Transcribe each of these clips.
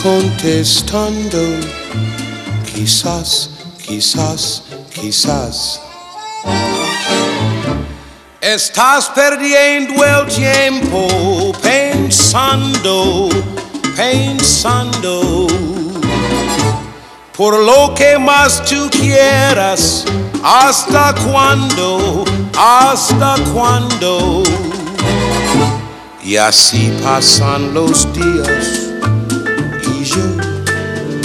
contestando, quizás, quizás, quizás. Estás perdiendo el tiempo pensando, pensando por lo que más tú quieras, hasta cuándo, hasta cuándo. Y así pasan los días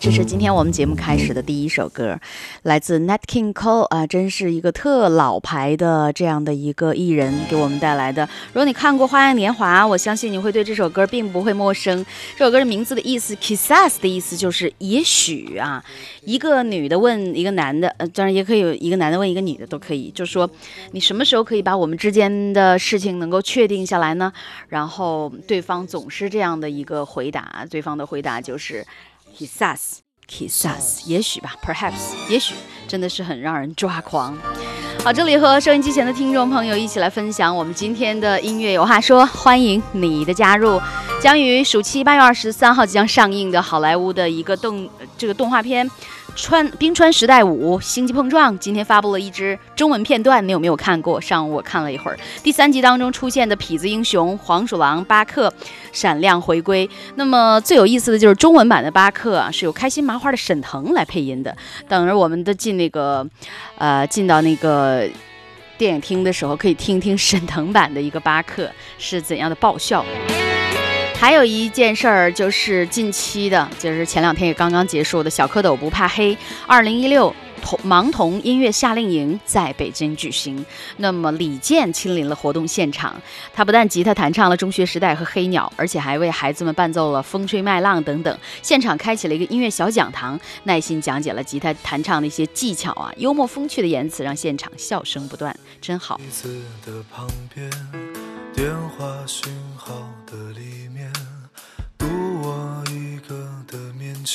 这是今天我们节目开始的第一首歌，来自 Nat King Cole 啊，真是一个特老牌的这样的一个艺人给我们带来的。如果你看过《花样年华》，我相信你会对这首歌并不会陌生。这首歌的名字的意思，Quizás 的意思就是也许啊。一个女的问一个男的，呃，当然也可以有一个男的问一个女的都可以，就说你什么时候可以把我们之间的事情能够确定下来呢？然后对方总是这样的一个回答，对方的回答就是 quizás。quizás，也许吧，perhaps，也许，真的是很让人抓狂。好，这里和收音机前的听众朋友一起来分享我们今天的音乐有话说，欢迎你的加入。将于暑期八月二十三号即将上映的好莱坞的一个动这个动画片。川冰川时代五星际碰撞今天发布了一支中文片段，你有没有看过？上午我看了一会儿。第三集当中出现的痞子英雄黄鼠狼巴克闪亮回归。那么最有意思的就是中文版的巴克啊，是由开心麻花的沈腾来配音的。等着我们的进那个，呃，进到那个电影厅的时候，可以听听沈腾版的一个巴克是怎样的爆笑。还有一件事儿，就是近期的，就是前两天也刚刚结束的小蝌蚪不怕黑，二零一六童盲童音乐夏令营在北京举行。那么李健亲临了活动现场，他不但吉他弹唱了《中学时代》和《黑鸟》，而且还为孩子们伴奏了《风吹麦浪》等等。现场开启了一个音乐小讲堂，耐心讲解了吉他弹唱的一些技巧啊，幽默风趣的言辞让现场笑声不断，真好。彼此的旁边电话讯号的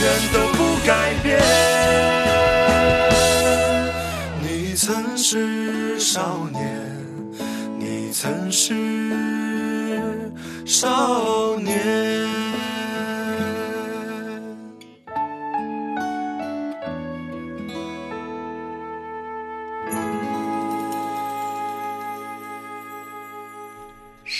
远都不改变，你曾是少年，你曾是少年。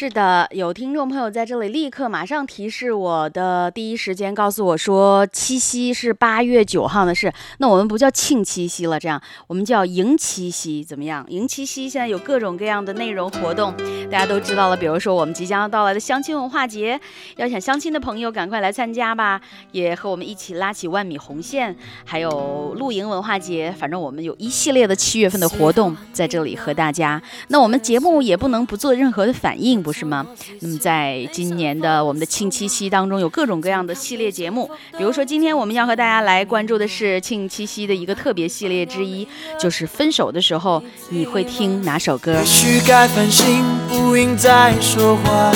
是的，有听众朋友在这里立刻马上提示我的第一时间告诉我说，七夕是八月九号的事，那我们不叫庆七夕了，这样我们叫迎七夕，怎么样？迎七夕现在有各种各样的内容活动，大家都知道了，比如说我们即将要到来的相亲文化节，要想相亲的朋友赶快来参加吧，也和我们一起拉起万米红线，还有露营文化节，反正我们有一系列的七月份的活动在这里和大家。那我们节目也不能不做任何的反应。不是吗？那么在今年的我们的庆七夕当中，有各种各样的系列节目。比如说，今天我们要和大家来关注的是庆七夕的一个特别系列之一，就是分手的时候你会听哪首歌？也许该反省，不应再说话。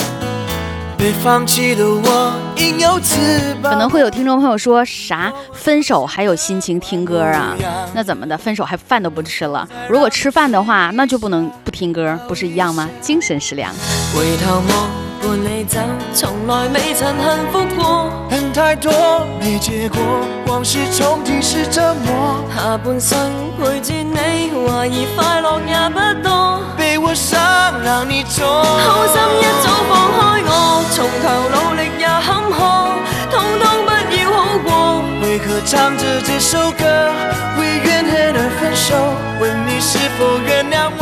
被放弃的我，可能会有听众朋友说啥？分手还有心情听歌啊？那怎么的？分手还饭都不吃了？如果吃饭的话，那就不能不听歌，不是一样吗？精神食粮。回头望，伴你走，从来未曾幸福过。恨太多，没结果，往事重提是折磨。下半生陪住你，怀疑快乐也不多。被我伤，让你错。好心一早放开我，唱着这首歌，为怨恨而分手？问你是否原谅我？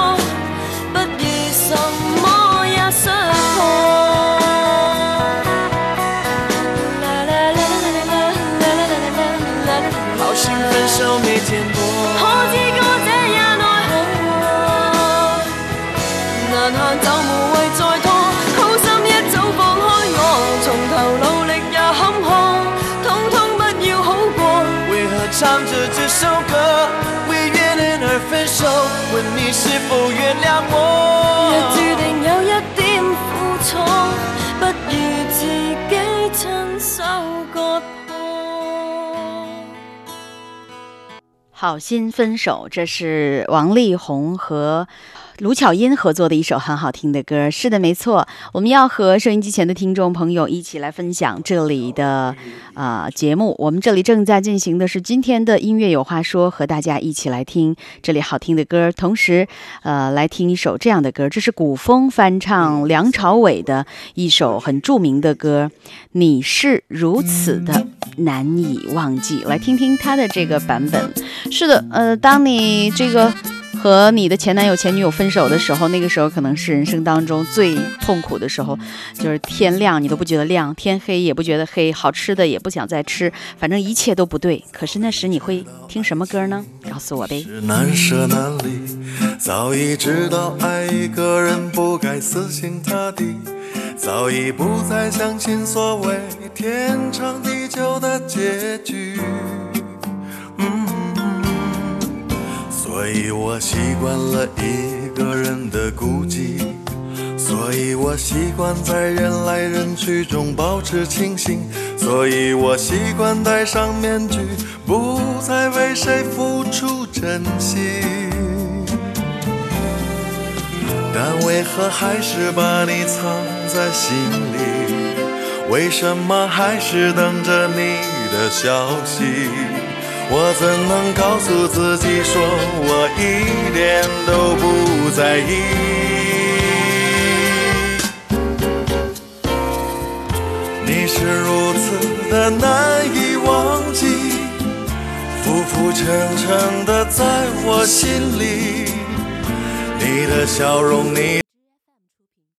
我？若注定有一點苦楚，不如自己親手割破。好心分手，这是王力宏和卢巧音合作的一首很好听的歌，是的，没错。我们要和收音机前的听众朋友一起来分享这里的啊节目。我们这里正在进行的是今天的音乐有话说，和大家一起来听这里好听的歌，同时呃来听一首这样的歌，这是古风翻唱梁朝伟的一首很著名的歌，《你是如此的难以忘记》。来听听他的这个版本。是的，呃，当你这个。和你的前男友、前女友分手的时候，那个时候可能是人生当中最痛苦的时候，就是天亮你都不觉得亮，天黑也不觉得黑，好吃的也不想再吃，反正一切都不对。可是那时你会听什么歌呢？告诉我呗。难舍难离，早已知道爱一个人不该死心塌地，早已不再相信所谓天长地久的结局。所以我习惯了一个人的孤寂，所以我习惯在人来人去中保持清醒，所以我习惯戴上面具，不再为谁付出真心。但为何还是把你藏在心里？为什么还是等着你的消息？我怎能告诉自己说我一点都不在意？你是如此的难以忘记，浮浮沉沉的在我心里。你的笑容，你